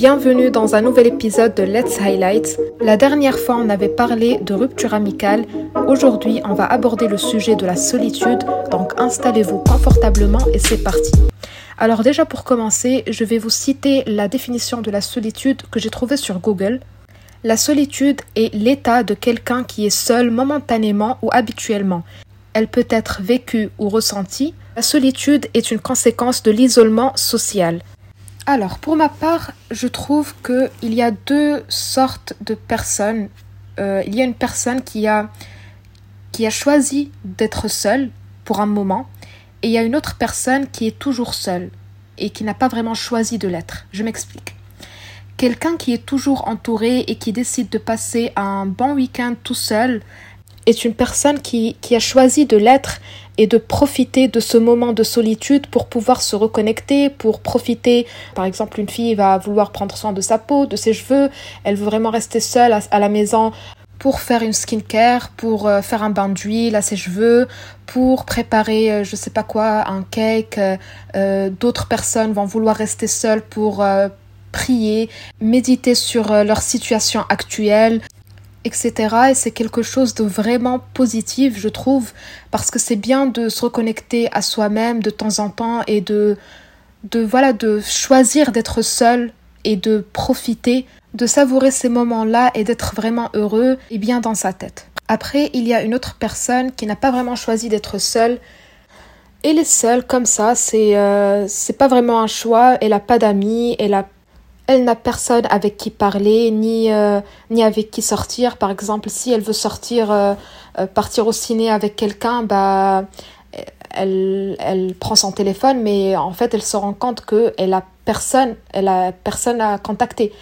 Bienvenue dans un nouvel épisode de Let's Highlight. La dernière fois, on avait parlé de rupture amicale. Aujourd'hui, on va aborder le sujet de la solitude. Donc, installez-vous confortablement et c'est parti. Alors déjà pour commencer, je vais vous citer la définition de la solitude que j'ai trouvée sur Google. La solitude est l'état de quelqu'un qui est seul momentanément ou habituellement. Elle peut être vécue ou ressentie. La solitude est une conséquence de l'isolement social. Alors, pour ma part, je trouve qu'il y a deux sortes de personnes. Euh, il y a une personne qui a, choisi d'être seule pour un moment, et il y a une autre personne qui est toujours seule et qui n'a pas vraiment choisi de l'être. Je m'explique. Quelqu'un qui est toujours entouré et qui décide de passer un bon week-end tout seul est une personne qui, qui a choisi de l'être et de profiter de ce moment de solitude pour pouvoir se reconnecter, pour profiter. Par exemple, une fille va vouloir prendre soin de sa peau, de ses cheveux, elle veut vraiment rester seule à, la maison pour faire une skincare, pour euh, faire un bain d'huile à ses cheveux, pour préparer euh, je sais pas quoi, un cake. Euh, d'autres personnes vont vouloir rester seules pour prier, méditer sur leur situation actuelle, etc. Et c'est quelque chose de vraiment positif, je trouve, parce que c'est bien de se reconnecter à soi-même de temps en temps et de, de voilà, de choisir d'être seul et de profiter, de savourer ces moments-là et d'être vraiment heureux et bien dans sa tête. Après, il y a une autre personne qui n'a pas vraiment choisi d'être seule. Elle est seule comme ça, c'est euh, pas vraiment un choix, elle a pas d'amis, elle a elle n'a personne avec qui parler, ni, euh, ni avec qui sortir. Par exemple, si elle veut sortir, euh, euh, partir au ciné avec quelqu'un, bah, elle, elle prend son téléphone, mais en fait, elle se rend compte qu'elle a personne, elle a personne à contacter.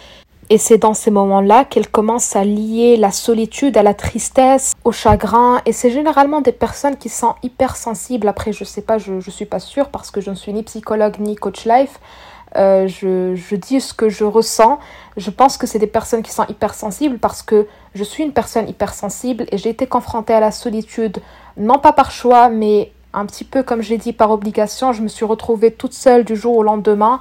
Et c'est dans ces moments-là qu'elle commence à lier la solitude à la tristesse, au chagrin. Et c'est généralement des personnes qui sont hypersensibles. Après, je sais pas, je, ne suis pas sûre parce que je ne suis ni psychologue ni coach life. Euh, je, je, dis ce que je ressens. Je pense que c'est des personnes qui sont hypersensibles parce que je suis une personne hypersensible et j'ai été confrontée à la solitude, non pas par choix, mais un petit peu comme j'ai dit par obligation. Je me suis retrouvée toute seule du jour au lendemain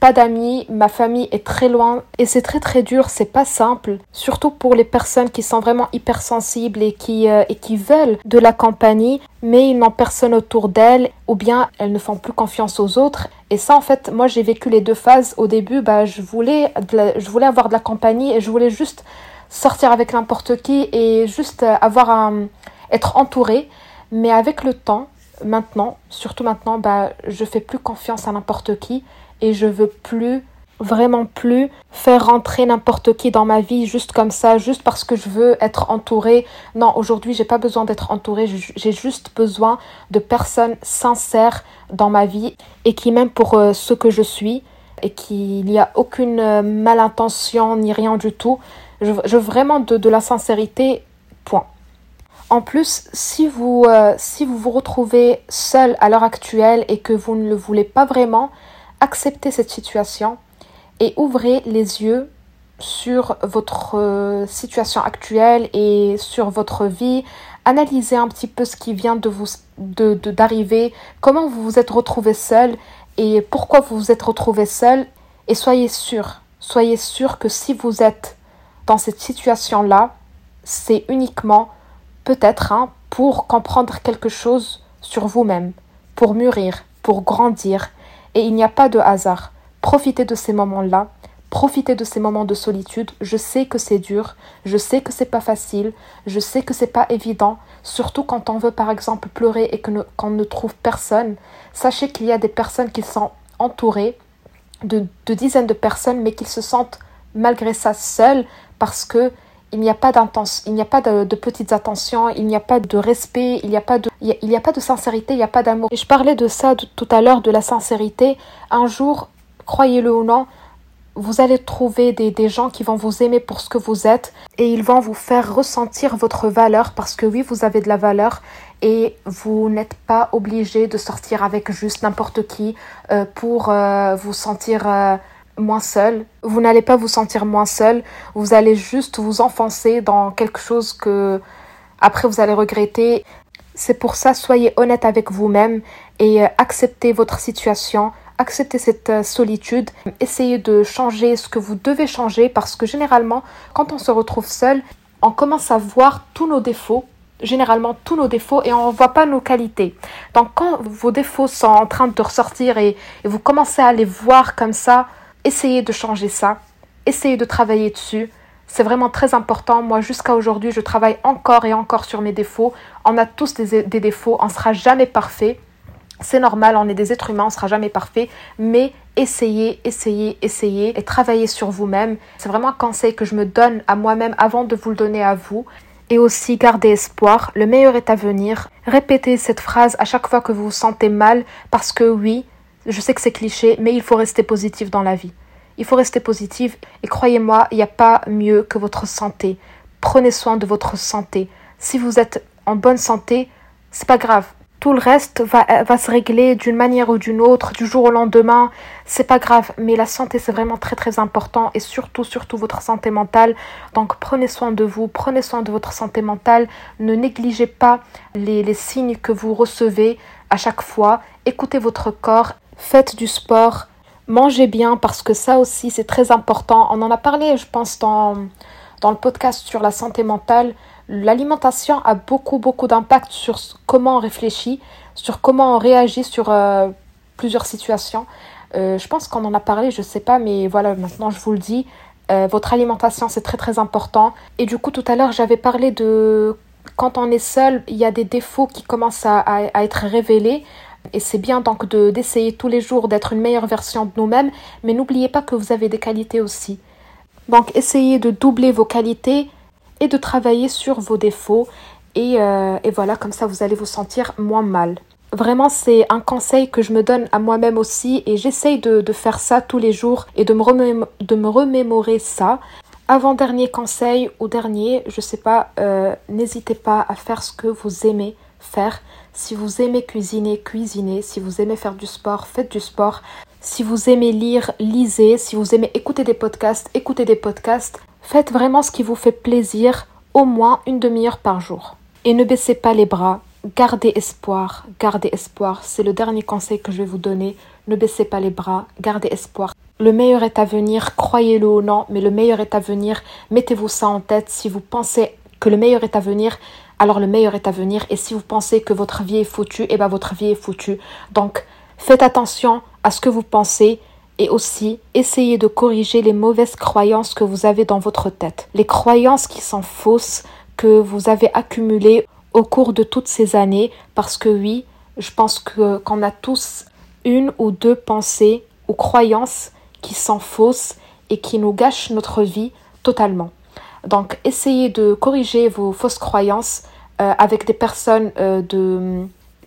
pas d'amis, ma famille est très loin et c'est très très dur, c'est pas simple, surtout pour les personnes qui sont vraiment hypersensibles et qui, euh, et qui veulent de la compagnie, mais ils n'ont personne autour d'elles ou bien elles ne font plus confiance aux autres. Et ça, en fait, moi j'ai vécu les deux phases. Au début, bah, je, voulais avoir de la compagnie et je voulais juste sortir avec n'importe qui et juste euh, avoir un, être entourée. Mais avec le temps, maintenant, surtout maintenant, bah, je fais plus confiance à n'importe qui et je veux plus vraiment plus faire rentrer n'importe qui dans ma vie juste comme ça, juste parce que je veux être entourée. Non, aujourd'hui, j'ai pas besoin d'être entourée, j'ai juste besoin de personnes sincères dans ma vie et qui m'aiment pour euh, ce que je suis et qu'il n'y a aucune euh, malintention ni rien du tout. Je, veux vraiment de, de, la sincérité, point. En plus, si vous, euh, si vous vous retrouvez seul à l'heure actuelle et que vous ne le voulez pas vraiment, acceptez cette situation et ouvrez les yeux sur votre euh, situation actuelle et sur votre vie. Analysez un petit peu ce qui vient de vous d'arriver, comment vous vous êtes retrouvé seul et pourquoi vous vous êtes retrouvé seul. Et soyez sûr, soyez sûr que si vous êtes dans cette situation-là, c'est uniquement peut-être hein, pour comprendre quelque chose sur vous-même, pour mûrir, pour grandir et il n'y a pas de hasard. Profitez de ces moments-là. Profitez de ces moments de solitude. Je sais que c'est dur, je sais que c'est pas facile, je sais que c'est pas évident, surtout quand on veut par exemple pleurer et qu'on ne trouve personne. Sachez qu'il y a des personnes qui sont entourées de, de dizaines de personnes, mais qui se sentent malgré ça seules parce que il n'y a pas il n'y a pas de, petites attentions, il n'y a pas de respect, il n'y a pas de, il n'y a, pas de sincérité, il n'y a pas d'amour. Je parlais de ça tout à l'heure, de la sincérité. Un jour, croyez-le ou non, vous allez trouver des, des, gens qui vont vous aimer pour ce que vous êtes et ils vont vous faire ressentir votre valeur parce que oui, vous avez de la valeur et vous n'êtes pas obligé de sortir avec juste n'importe qui euh, pour euh, vous sentir euh, moins seul. Vous n'allez pas vous sentir moins seul. Vous allez juste vous enfoncer dans quelque chose que après vous allez regretter. C'est pour ça, soyez honnête avec vous-même et euh, acceptez votre situation, acceptez cette euh, solitude, essayez de changer ce que vous devez changer parce que généralement, quand on se retrouve seul, on commence à voir tous nos défauts, généralement tous nos défauts et on ne voit pas nos qualités. Donc quand vos défauts sont en train de ressortir et, et vous commencez à les voir comme ça, essayez de changer ça, essayez de travailler dessus. C'est vraiment très important. Moi, jusqu'à aujourd'hui, je travaille encore et encore sur mes défauts. On a tous des, défauts, on ne sera jamais parfait. C'est normal, on est des êtres humains, on sera jamais parfait, mais essayez, essayez, essayez et travaillez sur vous-même. C'est vraiment un conseil que je me donne à moi-même avant de vous le donner à vous. Et aussi, gardez espoir, le meilleur est à venir. Répétez cette phrase à chaque fois que vous vous sentez mal, parce que oui, je sais que c'est cliché, mais il faut rester positif dans la vie. Il faut rester positif et croyez-moi, il n'y a pas mieux que votre santé. Prenez soin de votre santé. Si vous êtes en bonne santé, c'est pas grave. Tout le reste va, se régler d'une manière ou d'une autre, du jour au lendemain. C'est pas grave, mais la santé c'est vraiment très très important et surtout surtout votre santé mentale. Donc prenez soin de vous, prenez soin de votre santé mentale. Ne négligez pas les signes que vous recevez à chaque fois. Écoutez votre corps, faites du sport, mangez bien parce que ça aussi c'est très important. On en a parlé, je pense, dans, le podcast sur la santé mentale l'alimentation a beaucoup, beaucoup d'impact sur comment on réfléchit, sur comment on réagit sur euh, plusieurs situations. Euh, je pense qu'on en a parlé, je sais pas, mais voilà, maintenant je vous le dis. Euh, votre alimentation, c'est très, très important. Et du coup, tout à l'heure, j'avais parlé de quand on est seul, il y a des défauts qui commencent à, être révélés. Et c'est bien donc d'essayer tous les jours d'être une meilleure version de nous-mêmes. Mais n'oubliez pas que vous avez des qualités aussi. Donc, essayez de doubler vos qualités et de travailler sur vos défauts. Et, euh, voilà, comme ça, vous allez vous sentir moins mal. Vraiment, c'est un conseil que je me donne à moi-même aussi et j'essaye de, faire ça tous les jours et de me, de me remémorer ça. Avant-dernier conseil ou dernier, je sais pas, euh, n'hésitez pas à faire ce que vous aimez faire. Si vous aimez cuisiner, cuisinez. Si vous aimez faire du sport, faites du sport. Si vous aimez lire, lisez. Si vous aimez écouter des podcasts, écoutez des podcasts. Faites vraiment ce qui vous fait plaisir, au moins une demi-heure par jour. Et ne baissez pas les bras, gardez espoir, gardez espoir. C'est le dernier conseil que je vais vous donner. Ne baissez pas les bras, gardez espoir. Le meilleur est à venir, croyez-le ou non, mais le meilleur est à venir. Mettez-vous ça en tête. Si vous pensez que le meilleur est à venir, alors le meilleur est à venir. Et si vous pensez que votre vie est foutue, eh bien votre vie est foutue. Donc faites attention à ce que vous pensez et aussi essayez de corriger les mauvaises croyances que vous avez dans votre tête, les croyances qui sont fausses que vous avez accumulées au cours de toutes ces années parce que oui, je pense que qu'on a tous une ou deux pensées ou croyances qui sont fausses et qui nous gâchent notre vie totalement. Donc essayez de corriger vos fausses croyances euh, avec des personnes euh,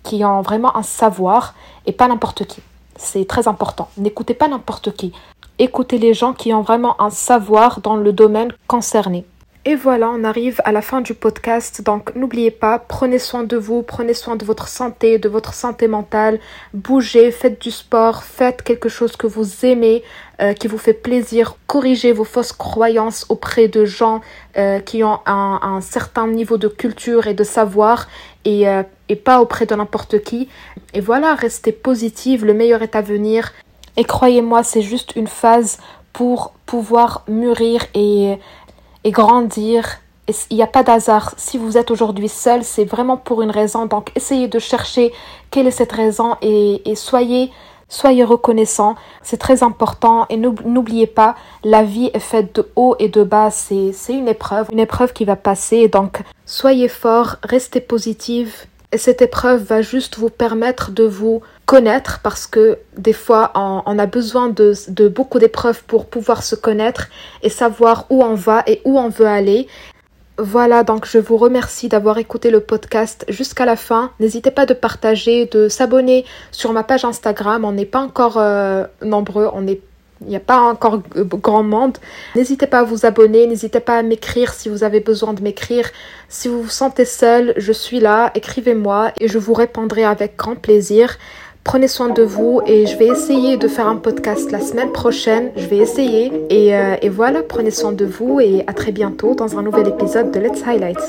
qui ont vraiment un savoir et pas n'importe qui. C'est très important. N'écoutez pas n'importe qui. Écoutez les gens qui ont vraiment un savoir dans le domaine concerné. Et voilà, on arrive à la fin du podcast. Donc n'oubliez pas, prenez soin de vous, prenez soin de votre santé, de votre santé mentale. Bougez, faites du sport, faites quelque chose que vous aimez, euh, qui vous fait plaisir. Corrigez vos fausses croyances auprès de gens euh, qui ont un, certain niveau de culture et de savoir et, euh, et pas auprès de n'importe qui. Et voilà, restez positive, le meilleur est à venir. Et croyez-moi, c'est juste une phase pour pouvoir mûrir et et grandir. Il n'y a pas d'hasard. Si vous êtes aujourd'hui seul, c'est vraiment pour une raison. Donc essayez de chercher quelle est cette raison et, et soyez Soyez reconnaissant, c'est très important et n'oubliez pas, la vie est faite de haut et de bas, c'est une épreuve, une épreuve qui va passer, donc soyez fort, restez positive et cette épreuve va juste vous permettre de vous connaître parce que des fois on, a besoin de, beaucoup d'épreuves pour pouvoir se connaître et savoir où on va et où on veut aller. Voilà, donc je vous remercie d'avoir écouté le podcast jusqu'à la fin. N'hésitez pas de partager, de s'abonner sur ma page Instagram. On n'est pas encore euh, nombreux, on il n'y a pas encore grand monde. N'hésitez pas à vous abonner, n'hésitez pas à m'écrire si vous avez besoin de m'écrire. Si vous vous sentez seul, je suis là, écrivez-moi et je vous répondrai avec grand plaisir. Prenez soin de vous et je vais essayer de faire un podcast la semaine prochaine. Je vais essayer. Et, euh, et voilà, prenez soin de vous et à très bientôt dans un nouvel épisode de Let's Highlight.